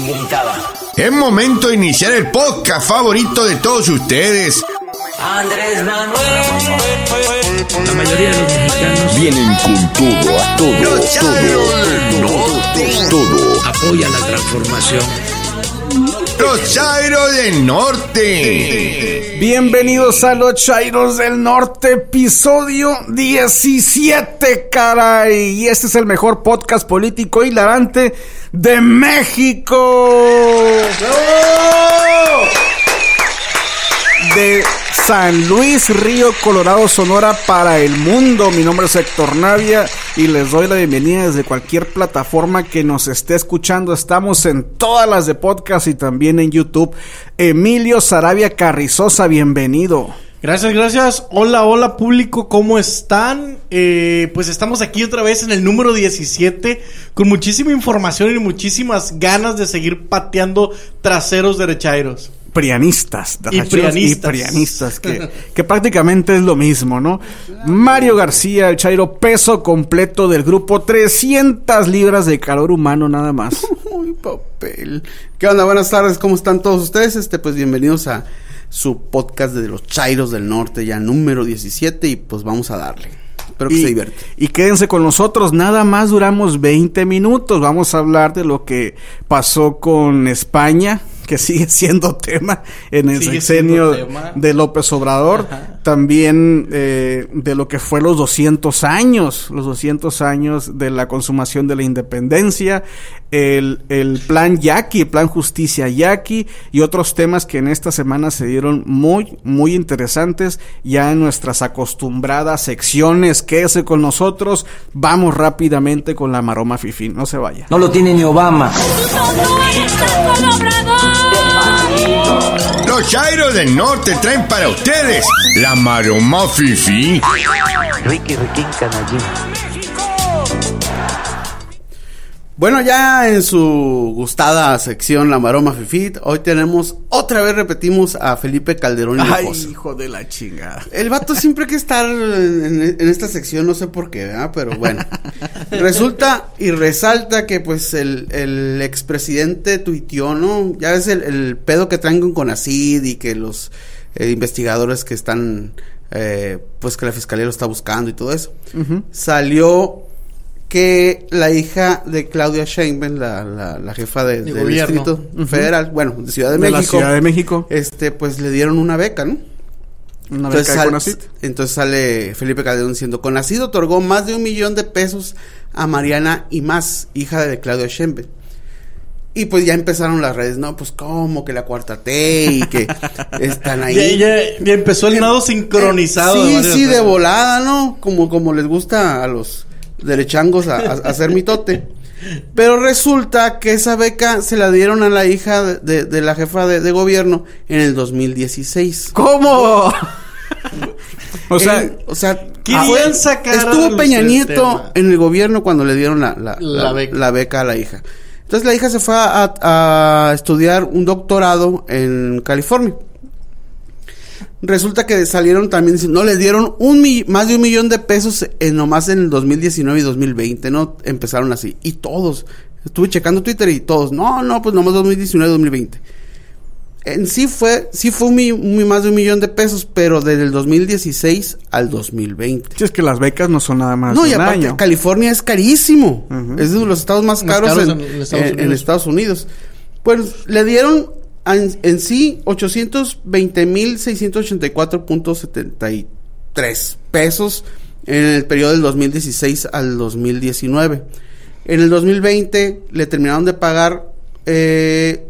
gritaba. Es momento de iniciar el podcast favorito de todos ustedes. Andrés Manuel. La mayoría de los mexicanos Vienen con todo, a todo, Chairos del Norte. todo. apoyan la transformación. Los Chairos del Norte. Bienvenidos a los Chairos del Norte, episodio 17, caray. Y este es el mejor podcast político hilarante de México. De San Luis Río, Colorado, Sonora para el mundo. Mi nombre es Héctor Navia y les doy la bienvenida desde cualquier plataforma que nos esté escuchando. Estamos en todas las de podcast y también en YouTube. Emilio Sarabia Carrizosa, bienvenido. Gracias, gracias. Hola, hola público, ¿cómo están? Eh, pues estamos aquí otra vez en el número 17 con muchísima información y muchísimas ganas de seguir pateando traseros derechairos. Prianistas, y prianistas, que, que prácticamente es lo mismo, ¿no? Mario García, el Chairo, peso completo del grupo, 300 libras de calor humano nada más. Uy, papel. ¿Qué onda? Buenas tardes, ¿cómo están todos ustedes? Este, pues bienvenidos a su podcast de los Chairos del Norte, ya número 17, y pues vamos a darle. Espero que se divierte. y quédense con nosotros, nada más duramos 20 minutos. Vamos a hablar de lo que pasó con España, que sigue siendo tema en el Sigue sexenio de López Obrador. Ajá. También eh, de lo que fue los 200 años, los 200 años de la consumación de la independencia, el, el plan Yaqui, el plan Justicia Yaqui y otros temas que en esta semana se dieron muy, muy interesantes ya en nuestras acostumbradas secciones. Quédese con nosotros. Vamos rápidamente con la maroma fifi. No se vaya. No lo tiene ni Obama. Los Chairos del Norte traen para ustedes la maroma fifi. Ricky, Ricky, canallín. Bueno, ya en su gustada sección La Maroma Fifit, hoy tenemos, otra vez repetimos a Felipe Calderón Ay, hijo de la chingada. El vato siempre hay que estar en, en esta sección, no sé por qué, ¿verdad? Pero bueno. Resulta y resalta que pues el, el expresidente tuiteó, ¿no? Ya ves el, el pedo que traen con Conacid y que los eh, investigadores que están, eh, pues que la fiscalía lo está buscando y todo eso. Salió que la hija de Claudia Sheinbaum, la, la, la jefa de- De del gobierno. Distrito Federal, bueno, de Ciudad de De la México. Ciudad de México. Este, pues le dieron una beca, ¿no? Una Entonces, beca de sal- Conacit. entonces sale Felipe Calderón diciendo, Conacid otorgó más de un millón de pesos a Mariana y más, hija de Claudia Sheinbaum. Y pues ya empezaron las redes, no, pues cómo que la cuarta T y que están ahí. Ya, ya- ya empezó el nado sincronizado. de Sí, varios sí, de volada, ¿no? Como, como les gusta a los derechangos a, a- a hacer mitote. Pero resulta que esa beca se la dieron a la hija de, de- de la jefa de, de gobierno en el 2016. ¿Cómo? o sea, o sea, fue- sacar estuvo Peña Nieto tema. en el gobierno cuando le dieron la, la, La la- beca. la beca a la hija. Entonces la hija se fue a, a estudiar un doctorado en California. Resulta que salieron también diciendo, no, les dieron un más de un millón de pesos en, nomás en el 2019 y 2020, ¿no? Empezaron así. Y todos, estuve checando Twitter y todos, no, no, pues nomás 2019 y 2020 en sí fue, sí fue un, un- más de un millón de pesos, pero desde el 2016 al 2020. si es que las becas no son nada más No, y aparte, año. California es carísimo. Ujú. Es de los estados más Más caros, caros en, en Estados en- en Unidos. Estados Unidos. Pues le dieron en, en sí 820 mil 684.73 pesos en el periodo del 2016 al 2019. En el 2020 le terminaron de pagar eh,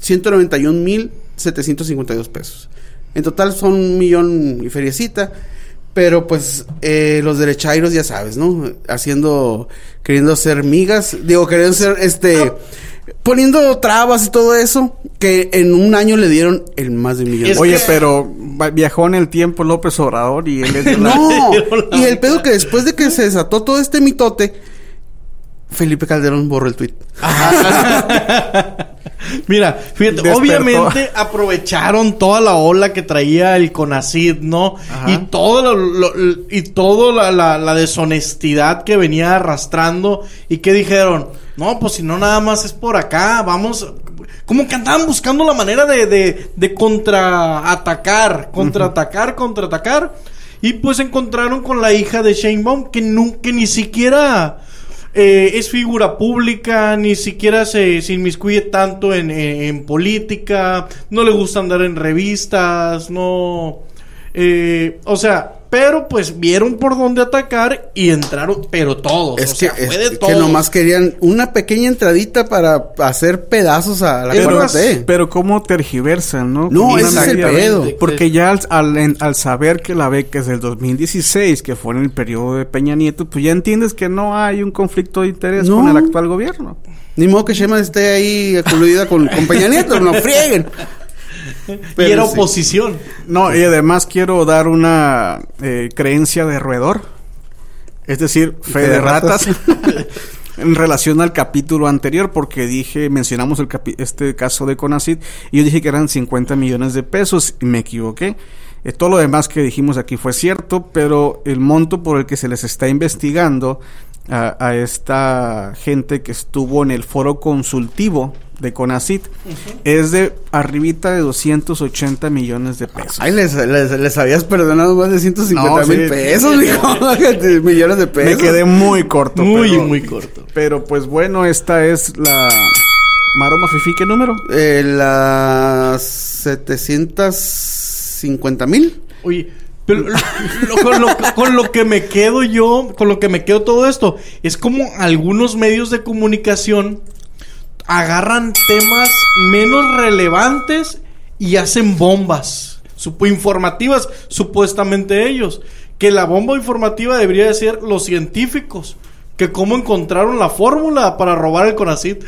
191 mil 752 pesos. En total son un millón y feriecita. Pero pues eh, los derechairos ya sabes, ¿no? Haciendo, queriendo ser migas, digo, queriendo ser, este, poniendo trabas y todo eso, que en un año le dieron el más de un millón. Es Oye, que- pero viajó en el tiempo López Obrador y él es de la- No, y el pedo que después de que se desató todo este mitote, Felipe Calderón borró el tweet. Mira, fíjate, Despertó. obviamente aprovecharon toda la ola que traía el CONACID, ¿no? Ajá. Y todo lo, lo- y todo la, la- la deshonestidad que venía arrastrando y que dijeron, no, pues si no nada más es por acá, vamos, como que andaban buscando la manera de, de, de contraatacar, contraatacar, contraatacar. Y pues encontraron con la hija de Shane Baum que, nu- que ni siquiera eh, es figura pública, ni siquiera se, se inmiscuye tanto en, en- política, no le gusta andar en revistas, no... eh, o sea, pero pues vieron por dónde atacar y entraron, pero todos. Es o que, sea, fue es de que todos. nomás querían una pequeña entradita para hacer pedazos a la Pero, 4T. pero cómo tergiversan, ¿no? No, ese es el pedo. Porque ya al, al, en- al saber que la beca es del 2016, que fue en el periodo de Peña Nieto, pues ya entiendes que no hay un conflicto de interés No. con el actual gobierno. Ni modo que Shema esté ahí coludida con, con Peña Nieto, no frieguen. y era sí. oposición. No, y además quiero dar una eh, creencia de roedor, es decir, fe de de ratas, en relación al capítulo anterior, porque dije, mencionamos el capi- este caso de Conacid, y yo dije que eran 50 millones de pesos, y me equivoqué. Eh, todo lo demás que dijimos aquí fue cierto, pero el monto por el que se les está investigando a, a esta gente que estuvo en el foro consultivo de Conacid es de arribita de 280 millones de pesos. Ay, les, les, les habías perdonado más de 150 No, mil sí. pesos, mijo. Millones de pesos. Me quedé muy corto. Muy, pero, muy corto. Pero pues bueno, esta es la Maroma Fifi, ¿qué número? Eh, las 750 mil. Oye, pero lo- lo- con, lo, con lo que me quedo yo, con lo que me quedo todo esto, es como algunos medios de comunicación agarran temas menos relevantes y hacen bombas supo- informativas, supuestamente ellos. Que la bomba informativa debería de ser los científicos. Que cómo encontraron la fórmula para robar el.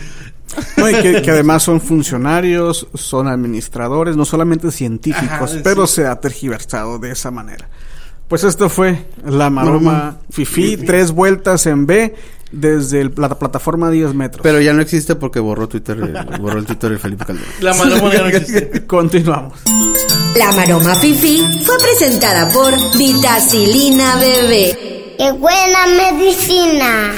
No, y que, que además son funcionarios, son administradores, no solamente científicos, Ajá, sí. pero se ha tergiversado de esa manera. Pues esto fue la Maroma Fifi, tres vueltas en B desde el- la plataforma 10 metros. Pero ya no existe porque borró Twitter, eh, borró el Twitter de Felipe Calderón. La maroma ya no existe. Continuamos. La Maroma Fifi fue presentada por Vitacilina Bebé. ¡Qué buena medicina!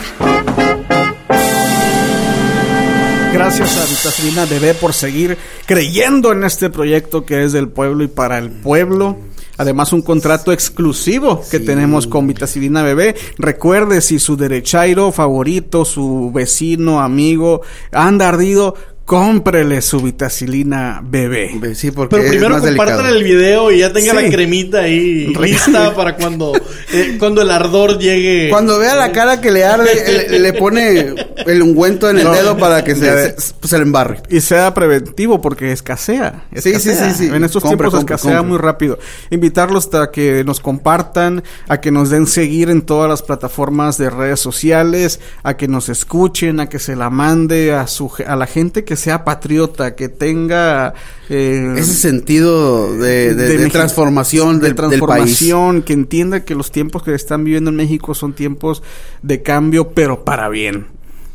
Gracias a Vitacilina Bebé por seguir creyendo en este proyecto que es del pueblo y para el pueblo. Además, un contrato exclusivo que tenemos con Vitacilina Bebé. Recuerde, si su derechairo favorito, su vecino, amigo, anda ardido, cómprele su Vitacilina Bebé. Sí, porque Pero primero compartan el video y ya tenga Sí. la cremita ahí lista para cuando, eh, cuando el ardor llegue. Cuando vea la cara que le arde, le, le pone el ungüento en el No. dedo para que se, se, se le embarre. Y sea preventivo porque escasea. Sí, sí, sí, sí. En estos Compre, tiempos compre, escasea compre. muy rápido. Invitarlos a que nos compartan, a que nos den seguir en todas las plataformas de redes sociales, a que nos escuchen, a que se la mande a su a la gente que sea patriota, que tenga eh, Ese sentido de, de- de transformación de del, del país. transformación, que entienda que los tiempos que están viviendo en México son tiempos de cambio, pero para bien.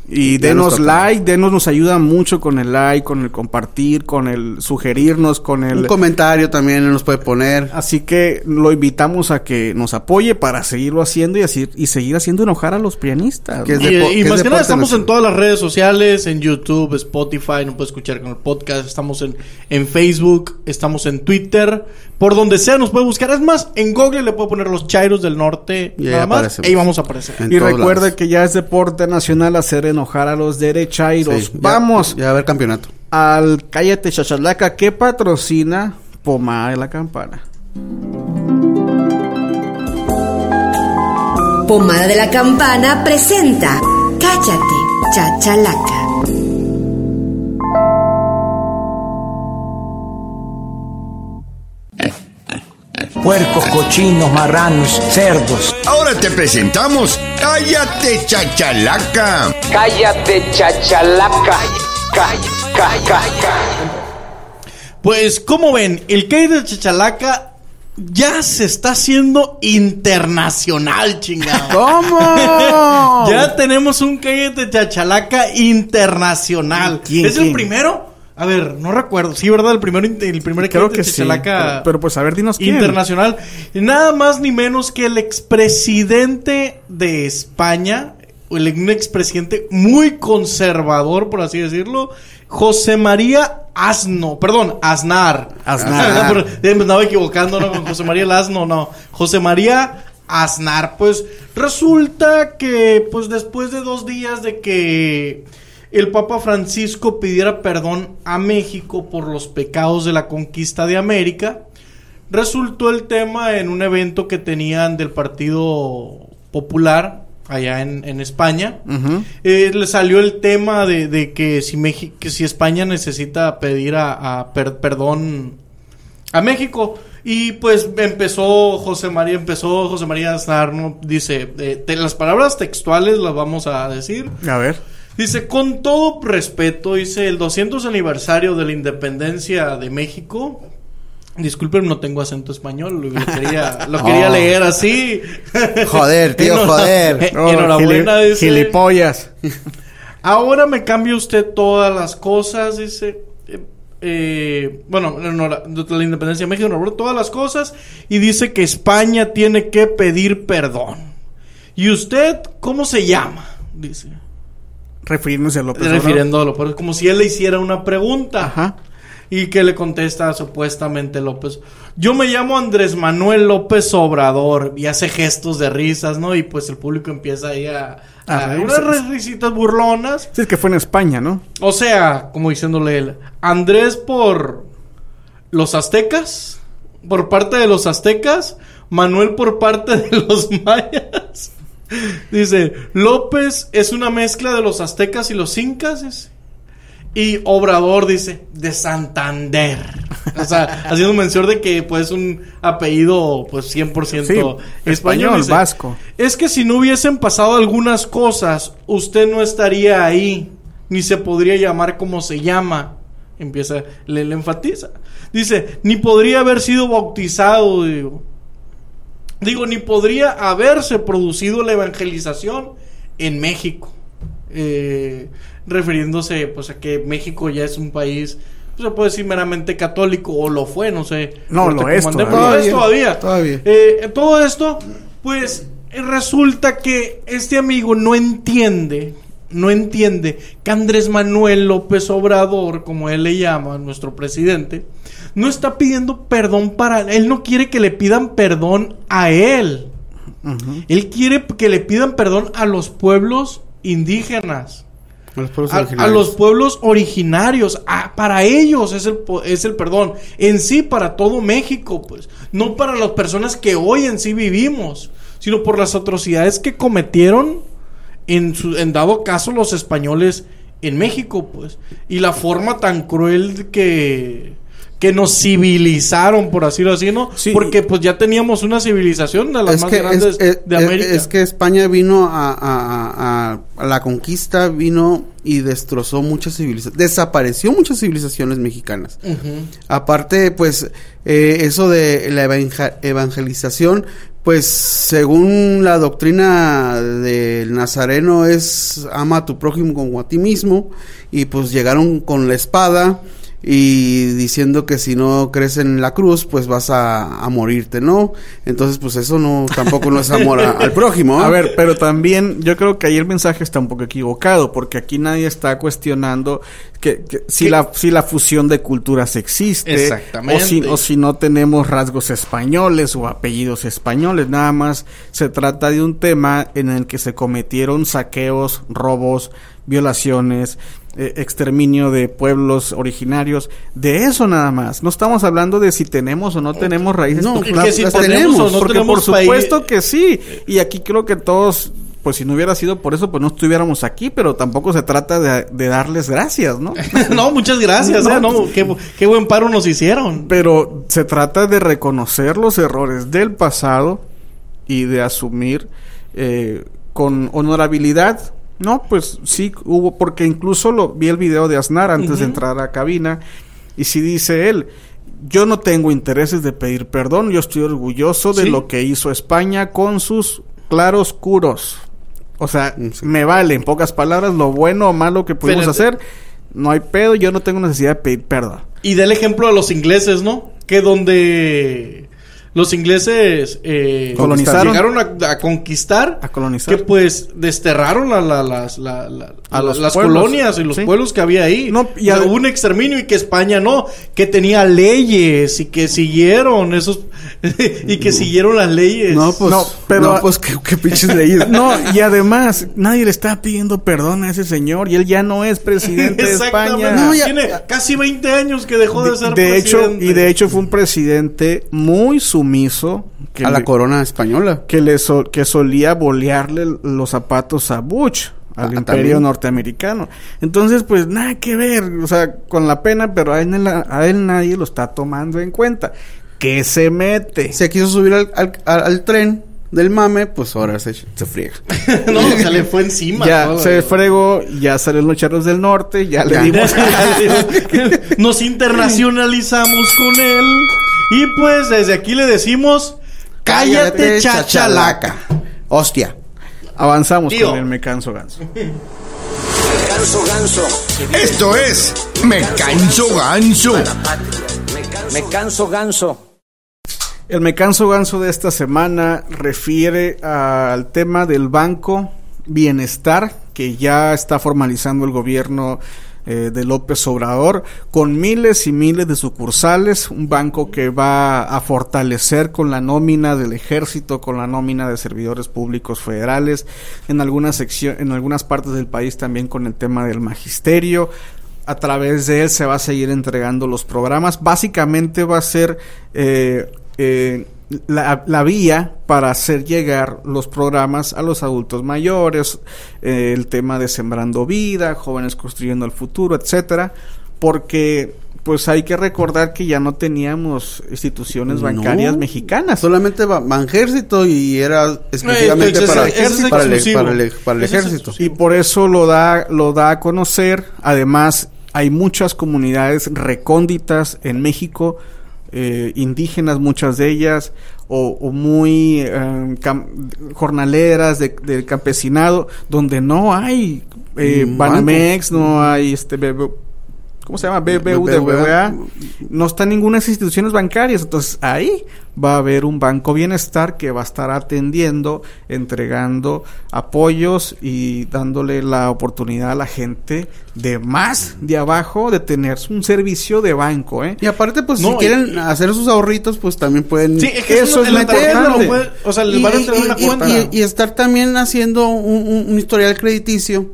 Y denos like, denos nos ayuda mucho con el like, con el compartir, con el sugerirnos, con Un el... comentario también nos puede poner. Así que lo invitamos a que nos apoye para seguirlo haciendo y así y seguir haciendo enojar a los pianistas. Que. Y, y que más es que nada estamos en todas las redes sociales, en YouTube, Spotify, no puede escuchar con el podcast, estamos en, en Facebook, estamos en Twitter, por donde sea nos puede buscar. Es más, en Google le puede poner los Chairos del Norte, Y nada más, aparecemos. ahí vamos a aparecer. En Y todos recuerde lados. que ya es deporte nacional hacer enojar a los derechairos. Sí, ya- Vamos Ya, va a haber campeonato. al Cállate Chachalaca que patrocina Pomada de la Campana. Pomada de la Campana presenta Cállate, Chachalaca. Puercos, cochinos, marranos, cerdos. Ahora te presentamos Cállate Chachalaca. Cállate, chachalaca. Pues, como ven, el de Chachalaca ya se está haciendo internacional, chingado. ¿Cómo? Ya tenemos un de Chachalaca internacional. ¿Quién, es el primero A ver, no recuerdo. Sí, ¿verdad? El primer, el primer Creo equipo de que sí. Pero, pero, pues a ver, dinos quién. internacional. Nada más ni menos que el expresidente de España, el, un expresidente muy conservador, por así decirlo, José María Asno, perdón, Aznar. Aznar. Pero, eh, me andaba equivocando, ¿no? Con José María el Asno, no. José María Aznar. Pues resulta que, pues después de dos días de que el Papa Francisco pidiera perdón a México por los pecados de la conquista de América, resultó el tema en un evento que tenían del Partido Popular allá en, en España. Eh, le salió el tema de, de que, si Meji- que si España necesita pedir a, a per- perdón a México. Y pues empezó José María, empezó José María Aznar, ¿no? dice, eh, te- las palabras textuales las vamos a decir. A ver. Dice, con todo respeto, dice, el 200 aniversario de la independencia de México. Disculpen, no tengo acento español, lo quería, lo quería Oh. leer así. Joder, tío, Enhora- joder. Oh, enhorabuena, gili- dice. Gilipollas. Ahora me cambia usted todas las cosas, dice. eh, eh, bueno, la independencia de México, enhorabuena, todas las cosas. Y dice que España tiene que pedir perdón. ¿Y usted cómo se llama? Dice. Refiriéndose a López Obrador. refiriéndolo, pero es como si él le hiciera una pregunta. Ajá. Y que le contesta supuestamente López. Yo me llamo Andrés Manuel López Obrador. Y hace gestos de risas, ¿no? Y pues el público empieza ahí a... Unas risitas burlonas. Sí, es que fue en España, ¿no? O sea, como diciéndole él, Andrés por los aztecas, por parte de los aztecas, Manuel por parte de los mayas. Dice, López es una mezcla de los aztecas y los incas. Y Obrador dice, de Santander. O sea, haciendo mención de que pues un apellido pues 100% Sí, español. español, dice, vasco. Es que si no hubiesen pasado algunas cosas, usted no estaría ahí, ni se podría llamar como se llama. Empieza, le, le enfatiza. Dice, ni podría haber sido bautizado, digo. Digo, ni podría haberse producido la evangelización en México. Eh, refiriéndose pues a que México ya es un país, pues, se puede decir meramente católico, o lo fue, no sé. No, lo es todavía. es todavía. Todavía. Eh, todo esto, pues resulta que este amigo no entiende, no entiende que Andrés Manuel López Obrador, como él le llama, nuestro presidente, no está pidiendo perdón para él, no quiere que le pidan perdón a él. Él quiere que le pidan perdón a los pueblos indígenas. A los pueblos A, a originarios. los pueblos originarios, a- para ellos es el, es el perdón, en sí para todo México, pues, no para las personas que hoy en sí vivimos, sino por las atrocidades que cometieron en, su, en dado caso los españoles en México, pues, y la forma tan cruel que que nos civilizaron, por así decirlo, Sí. porque pues ya teníamos una civilización de las es más que, grandes es, es- de América. es que España vino a, a- a- a- a la conquista, vino y destrozó muchas civilizaciones, desapareció muchas civilizaciones mexicanas. Aparte, pues, eh, eso de la evangelización, pues, según la doctrina del nazareno es ama a tu prójimo como a ti mismo, y pues llegaron con la espada y diciendo que si no crees en la cruz, pues vas a, a morirte, ¿no? Entonces, pues eso no, tampoco no es amor a- al prójimo. ¿eh? A ver, pero también yo creo que ahí el mensaje está un poco equivocado, porque aquí nadie está cuestionando que, que si ¿Qué? la si la fusión de culturas existe, Exactamente. o si o si no tenemos rasgos españoles o apellidos españoles, nada más se trata de un tema en el que se cometieron saqueos, robos, violaciones, eh, exterminio de pueblos originarios, de eso nada más. No estamos hablando de si tenemos o no tenemos raíces. No, que si las tenemos tenemos, o no porque tenemos por país- supuesto que sí. Y aquí creo que todos, pues si no hubiera sido por eso, pues no estuviéramos aquí, pero tampoco se trata de, de darles gracias, ¿no? no, muchas gracias, No, eh, no, qué, qué buen paro nos hicieron. pero se trata de reconocer los errores del pasado y de asumir eh, con honorabilidad. No, pues sí hubo, porque incluso lo vi el video de Aznar antes de entrar a cabina y sí dice él, yo no tengo intereses de pedir perdón, yo estoy orgulloso de Sí. lo que hizo España con sus claroscuros. O sea, Mm, sí. me vale, en pocas palabras, lo bueno o malo que pudimos Pero- hacer, no hay pedo, yo no tengo necesidad de pedir perdón. Y del ejemplo a los ingleses, ¿no? Que donde los ingleses eh, Colonizaron. llegaron a, a conquistar, A colonizar. que pues desterraron a, la- las, la- la- A los las pueblos. colonias y los Sí. pueblos que había ahí. No, y O sea, un exterminio y que España no, que tenía leyes y que siguieron esos y que siguieron las leyes. No, pues, No, pero- no, pues, qué, qué pinches leyes. No, y además, nadie le está pidiendo perdón a ese señor y él ya no es presidente de Exactamente. España. No, ya- Tiene casi 20 años que dejó de, ser de hecho, presidente. y de hecho fue un presidente muy sumiso que, a la corona española. que, le so- que solía bolearle los zapatos a Bush, al Ah, imperio también. norteamericano. Entonces, pues nada que ver, o sea, con la pena, pero a él, a él nadie lo está tomando en cuenta. ¿Qué se mete? Se quiso subir al, al, al- al tren del mame, pues ahora se, se friega. no, se le fue encima. ya todo. se fregó, ya salieron los charros del norte, ya, Ya. le dimos... Nos internacionalizamos con él. Y pues desde aquí le decimos: Cállate, chachalaca. Hostia. Avanzamos Tío. con el Me Canso Ganso. Ganso, ganso. Esto es Me Canso Ganso. Me canso, ganso. El Me Canso Ganso de esta semana refiere al tema del Banco Bienestar que ya está formalizando el gobierno eh, de López Obrador con miles y miles de sucursales, un banco que va a fortalecer con la nómina del ejército, con la nómina de servidores públicos federales, en algunas secciones, en algunas partes del país también con el tema del magisterio, a través de él se va a seguir entregando los programas. Básicamente va a ser eh, eh, la, la vía para hacer llegar los programas a los adultos mayores, eh, el tema de sembrando vida, jóvenes construyendo el futuro, etcétera, porque pues hay que recordar que ya no teníamos instituciones bancarias No. mexicanas. Solamente Banjército y era exclusivamente es- para, ese es para, el, para el- para el Ese es ejército. Y por eso lo da, lo da a conocer. Además, hay muchas comunidades recónditas en México, eh, indígenas, muchas de ellas, o, o muy eh, jornaleras de- del campesinado, donde no hay eh, Banamex, no hay este ¿Cómo se llama? BBVA. No están ninguna instituciones bancarias. Entonces ahí va a haber un banco bienestar que va a estar atendiendo, entregando apoyos y dándole la oportunidad a la gente de más de abajo de tener un servicio de banco. ¿eh? Y aparte, pues No, si y- quieren hacer sus ahorritos, pues también pueden... Sí, es que Eso es importante. no o sea, les van a entregar una cuenta. y- y estar también haciendo un, un- un historial crediticio,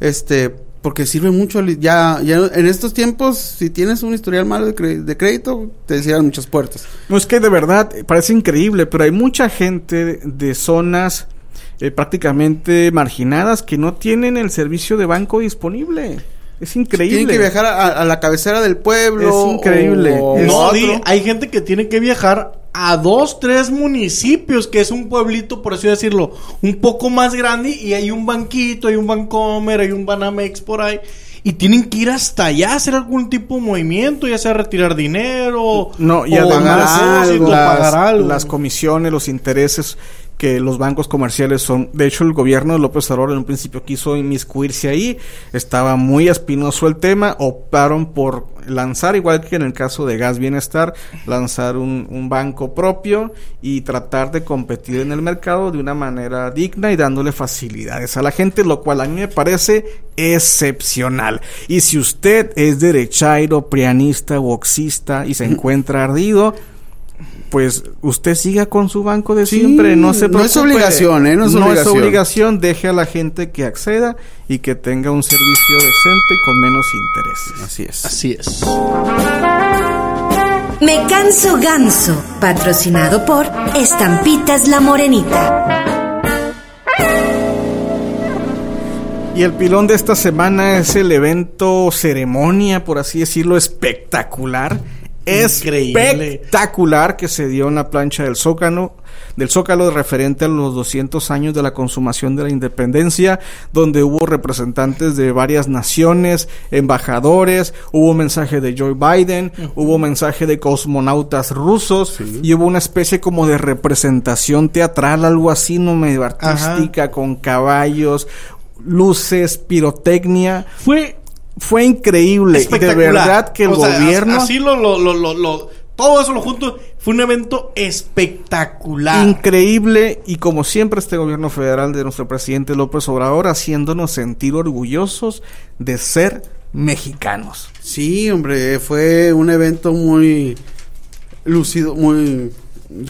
este, porque sirve mucho. Ya, ya en estos tiempos, si tienes un historial malo de, cre- de crédito, te cierran muchas puertas. No es que de verdad eh, parece increíble, pero hay mucha gente de zonas eh, prácticamente marginadas que no tienen el servicio de banco disponible. Es increíble. Tienen que viajar a, a la cabecera del pueblo. Es increíble. o- No, di, hay gente que tiene que viajar a dos, tres municipios, que es un pueblito, por así decirlo, un poco más grande, y hay un banquito, hay un Bancomer, hay un Banamex por ahí, y tienen que ir hasta allá a hacer algún tipo de movimiento, ya sea retirar dinero, No, y o además pagar algo, las, pagar algo. las comisiones, los intereses que los bancos comerciales son. De hecho, el gobierno de López Obrador en un principio quiso inmiscuirse ahí. Estaba muy espinoso el tema. Optaron por lanzar, igual que en el caso de Gas Bienestar, lanzar un, un banco propio y tratar de competir en el mercado de una manera digna y dándole facilidades a la gente, lo cual a mí me parece excepcional. Y si usted es derechairo, prianista, boxista y se encuentra ardido, pues usted siga con su banco de Sí, siempre, no se no es preocupe. obligación, ¿eh? No es obligación. obligación, deje a la gente que acceda y que tenga un servicio decente y con menos intereses. Así es. Así es. Me canso ganso, patrocinado por Estampitas La Morenita. Y el pilón de esta semana es el evento ceremonia, por así decirlo, espectacular. Increíble. Espectacular que se dio en la plancha del Zócalo, del Zócalo referente a los 200 años de la consumación de la independencia, donde hubo representantes de varias naciones, embajadores, hubo mensaje de Joe Biden, hubo mensaje de cosmonautas rusos y hubo una especie como de representación teatral, algo así, no medio artística, con caballos, luces, pirotecnia. Fue Fue increíble. De Espectacular. verdad que el O gobierno... as- Así lo, lo, lo, lo, lo- todo eso lo junto. Fue un evento espectacular. Increíble y como siempre este gobierno federal de nuestro presidente López Obrador haciéndonos sentir orgullosos de ser mexicanos. Sí, hombre, fue un evento muy lúcido, muy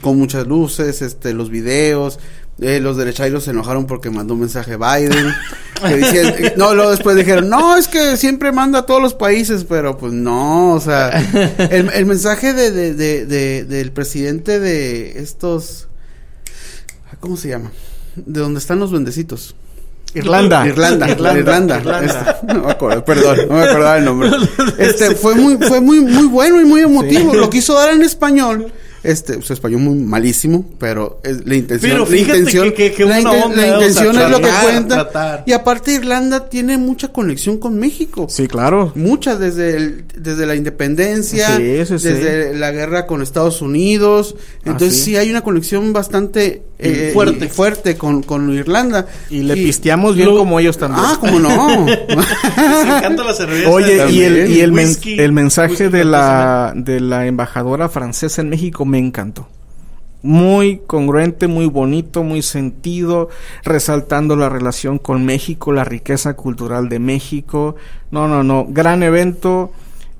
con muchas luces, este, los videos. Eh, los derechairos se enojaron porque mandó un mensaje Biden. que decían- no, luego después dijeron, no, es que siempre manda a todos los países, pero pues no, o sea, el, el mensaje de, de, de, de- del presidente de estos, ¿cómo se llama? De donde están los duendecitos. Irlanda. Irlanda, Irlanda. Irlanda. Irlanda. Este, no me acuerdo, perdón, no me acordaba el nombre. Este fue muy, fue muy, muy bueno y muy emotivo. Sí. Lo quiso dar en español. Este, su español muy malísimo, pero es, la intención, Pero la fíjate intención, que- que- que la, buena inten- onda, la. O sea, intención es lo que cuenta. tratar. Y aparte Irlanda tiene mucha conexión con México. Sí, claro. Muchas desde el- desde la independencia, Sí, sí, sí. desde la guerra con Estados Unidos. Entonces sí. sí hay una conexión bastante eh, Fuerte. fuerte con, con Irlanda. Y le pisteamos bien lo- como ellos también. Ah, cómo no. La cerveza. Oye, y el, y el, men- Whisky, el mensaje whisky de la, de la embajadora francesa en México me encantó. Muy congruente, muy bonito, muy sentido, resaltando la relación con México, la riqueza cultural de México. No, no, no, gran evento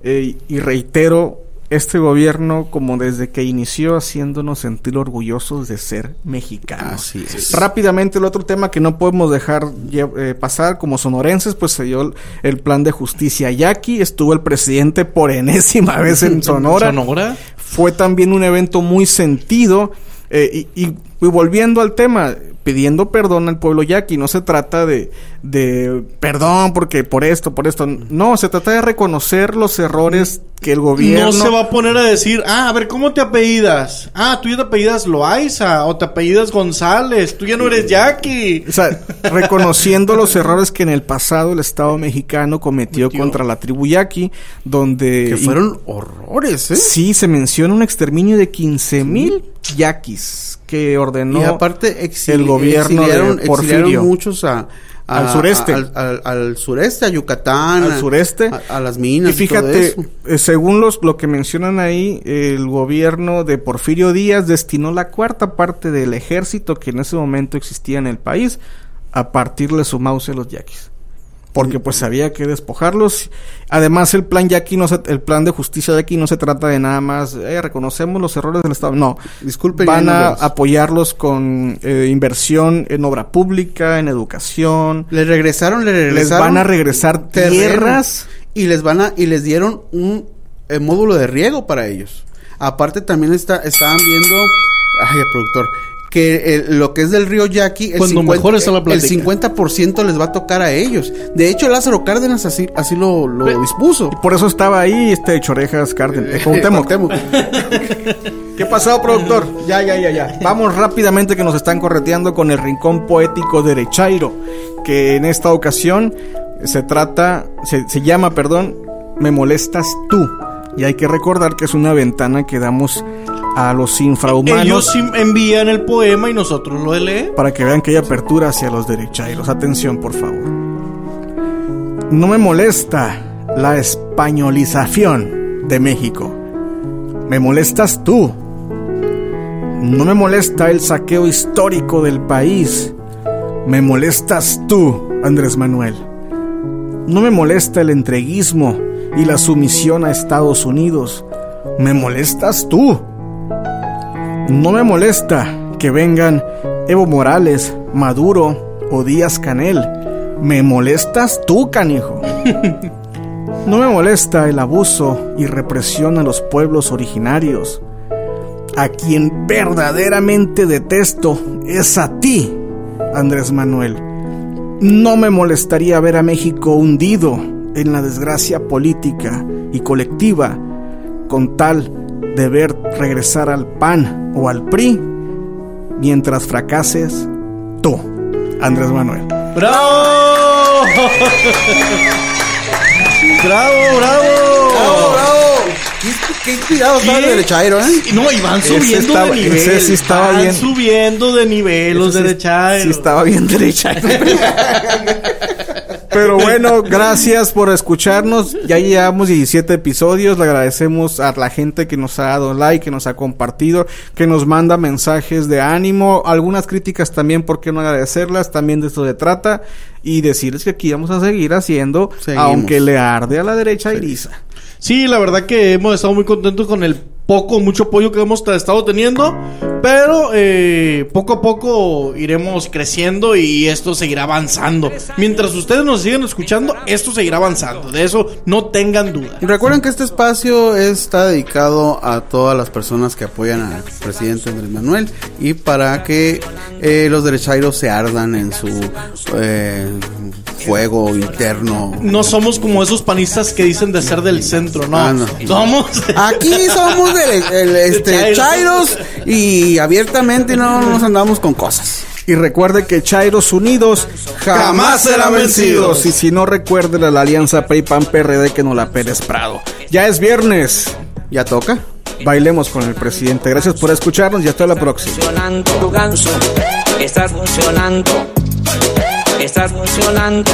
eh, y reitero, este gobierno como desde que inició haciéndonos sentir orgullosos de ser mexicanos. Así es. Rápidamente el otro tema que no podemos dejar eh, pasar como sonorenses, pues se dio el, el plan de justicia yaqui, estuvo el presidente por enésima vez en Sonora. Sonora. Fue también un evento muy sentido eh, y, y- y volviendo al tema, pidiendo perdón al pueblo yaqui, no se trata de, de perdón porque por esto, por esto, no, se trata de reconocer los errores que el gobierno... No se va a poner a decir, ah, a ver, ¿cómo te apellidas? Ah, tú ya te apellidas Loaiza o te apellidas González, tú ya no eres Jackie. O sea, reconociendo los errores que en el pasado el Estado mexicano cometió Metió. contra la tribu yaqui, donde... que fueron horrores, ¿eh? Sí, se menciona un exterminio de 15 mil yaquis que ordenó y aparte exili- el gobierno exiliaron, de Porfirio. exiliaron muchos a, a- Al sureste. Al, al- al sureste, a Yucatán. Al a- sureste. A, a las minas. Y fíjate, todo eso. eh, según los, lo que mencionan ahí, el gobierno de Porfirio Díaz destinó la cuarta parte del ejército que en ese momento existía en el país a partirle su mouse a los yaquis. Porque pues había que despojarlos. Además el plan yaqui no se, el plan de justicia de aquí no se trata de nada más, eh, reconocemos los errores del Estado. No, Disculpen. van ya a apoyarlos con eh, inversión en obra pública, en educación. Le regresaron, le Les regresaron. van a regresar tierras. Y les van a, y les dieron un eh, módulo de riego para ellos. Aparte también está, estaban viendo, ay, el productor, que el- lo que es del río Yaqui, el, Cuando mejor está la el plática. 50% les va a tocar a ellos. De hecho, Lázaro Cárdenas así, así lo, dispuso. Por eso estaba ahí este Chorejas Cárdenas. eh. ¿Qué pasó, productor? Ya, ya, ya, ya. Vamos rápidamente que nos están correteando con el rincón poético derechairo, que en esta ocasión se trata, se, se llama, perdón, Me molestas tú. Y hay que recordar que es una ventana que damos a los infrahumanos Ellos envían el poema y nosotros lo leemos. para que vean que hay apertura hacia los derechairos. Atención, por favor. No me molesta la españolización de México. Me molestas tú. No me molesta el saqueo histórico del país. Me molestas tú, Andrés Manuel. No me molesta el entreguismo y la sumisión a Estados Unidos. Me molestas tú. No me molesta que vengan Evo Morales, Maduro o Díaz Canel. Me molestas tú, canijo. No me molesta el abuso y represión a los pueblos originarios. A quien verdaderamente detesto es a ti, Andrés Manuel. No me molestaría ver a México hundido en la desgracia política y colectiva con tal de ver regresar al PAN o al PRI mientras fracases tú, Andrés Manuel. ¡Bravo! ¡Bravo, bravo! Qué inspirado está el ¿Qué? derechairo, ¿eh? No, y van Ese subiendo estaba- de nivel. ese sí estaba van bien. subiendo de nivel los derechairos. Sí, estaba bien derecha. Pero bueno, gracias por escucharnos. Ya llevamos 17 episodios. Le agradecemos a la gente que nos ha dado like, que nos ha compartido, que nos manda mensajes de ánimo, algunas críticas también, ¿por qué no agradecerlas? También de esto se trata. Y decirles que aquí vamos a seguir haciendo, Seguimos. aunque le arde a la derecha Irisa. Sí, la verdad que hemos estado muy contentos con el poco, mucho apoyo que hemos estado teniendo. Pero eh, poco a poco iremos creciendo y esto seguirá avanzando. Mientras ustedes nos sigan escuchando, esto seguirá avanzando. De eso no tengan duda. Recuerden que este espacio está dedicado a todas las personas que apoyan al presidente Andrés Manuel y para que eh, los derechairos se ardan en su eh, fuego interno. No somos como esos panistas que dicen de ser del centro, no. Ah, no. Somos. Aquí somos de, el- este, Chairos. chairos y abiertamente no nos andamos con cosas. Y recuerde que Chairos Unidos jamás serán vencidos. Y si no, recuerde la alianza PRI-PAN-PRD que no la Pérez Prado. Ya es viernes. ¿Ya toca? Bailemos con el presidente. Gracias por escucharnos y hasta la próxima. funcionando tu ganso, estás funcionando, estás funcionando.